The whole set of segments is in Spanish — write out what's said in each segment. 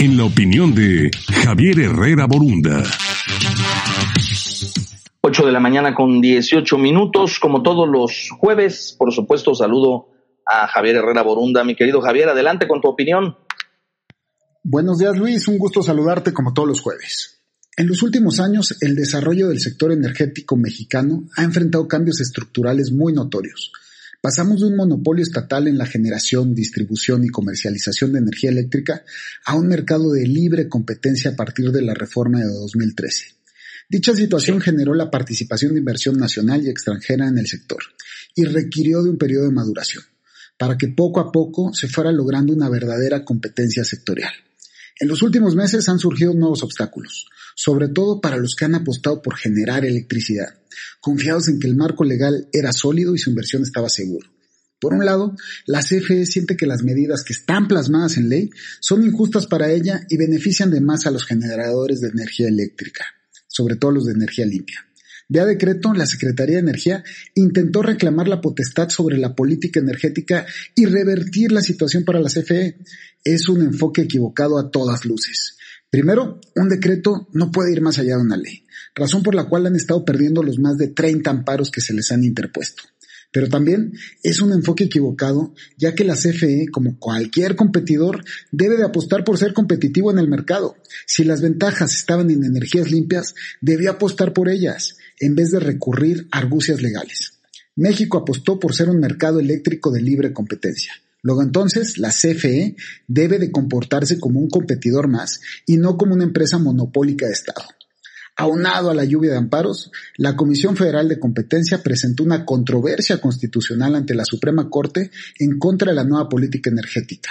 en la opinión de Javier Herrera Borunda. 8 de la mañana con 18 minutos, como todos los jueves, por supuesto, saludo a Javier Herrera Borunda. Mi querido Javier, adelante con tu opinión. Buenos días, Luis. Un gusto saludarte como todos los jueves. En los últimos años, el desarrollo del sector energético mexicano ha enfrentado cambios estructurales muy notorios Pasamos de un monopolio estatal en la generación, distribución y comercialización de energía eléctrica a un mercado de libre competencia a partir de la reforma de 2013. Dicha situación generó la participación de inversión nacional y extranjera en el sector y requirió de un periodo de maduración, para que poco a poco se fuera logrando una verdadera competencia sectorial. En los últimos meses han surgido nuevos obstáculos, sobre todo para los que han apostado por generar electricidad, confiados en que el marco legal era sólido y su inversión estaba seguro. Por un lado, la CFE siente que las medidas que están plasmadas en ley son injustas para ella y benefician de más a los generadores de energía eléctrica, sobre todo los de energía limpia. Vía decreto, la Secretaría de Energía intentó reclamar la potestad sobre la política energética y revertir la situación para la CFE. Es un enfoque equivocado a todas luces. Primero, un decreto no puede ir más allá de una ley, razón por la cual han estado perdiendo los más de 30 amparos que se les han interpuesto. Pero también es un enfoque equivocado, ya que la CFE, como cualquier competidor, debe de apostar por ser competitivo en el mercado. Si las ventajas estaban en energías limpias, debió apostar por ellas, en vez de recurrir a argucias legales. México apostó por ser un mercado eléctrico de libre competencia. Luego entonces, la CFE debe de comportarse como un competidor más y no como una empresa monopólica de Estado. Aunado a la lluvia de amparos, la Comisión Federal de Competencia presentó una controversia constitucional ante la Suprema Corte en contra de la nueva política energética.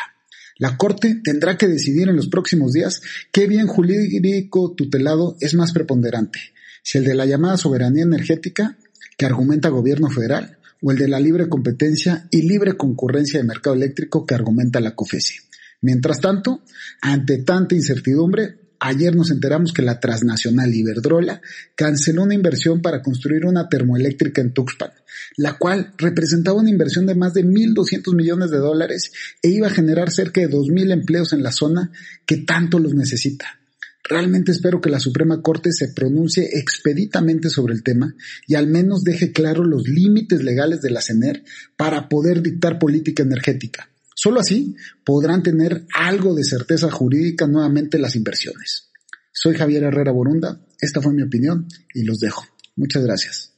La Corte tendrá que decidir en los próximos días qué bien jurídico tutelado es más preponderante, si el de la llamada soberanía energética, que argumenta gobierno federal, o el de la libre competencia y libre concurrencia de mercado eléctrico que argumenta la COFESI. Mientras tanto, ante tanta incertidumbre, ayer nos enteramos que la transnacional Iberdrola canceló una inversión para construir una termoeléctrica en Tuxpan, la cual representaba una inversión de más de 1.200 millones de dólares e iba a generar cerca de 2.000 empleos en la zona que tanto los necesita. Realmente espero que la Suprema Corte se pronuncie expeditamente sobre el tema y al menos deje claro los límites legales de la CENER para poder dictar política energética. Solo así podrán tener algo de certeza jurídica nuevamente las inversiones. Soy Javier Herrera Borunda, esta fue mi opinión y los dejo. Muchas gracias.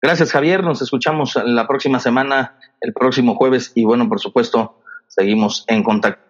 Gracias Javier, nos escuchamos la próxima semana, el próximo jueves y bueno, por supuesto, seguimos en contacto.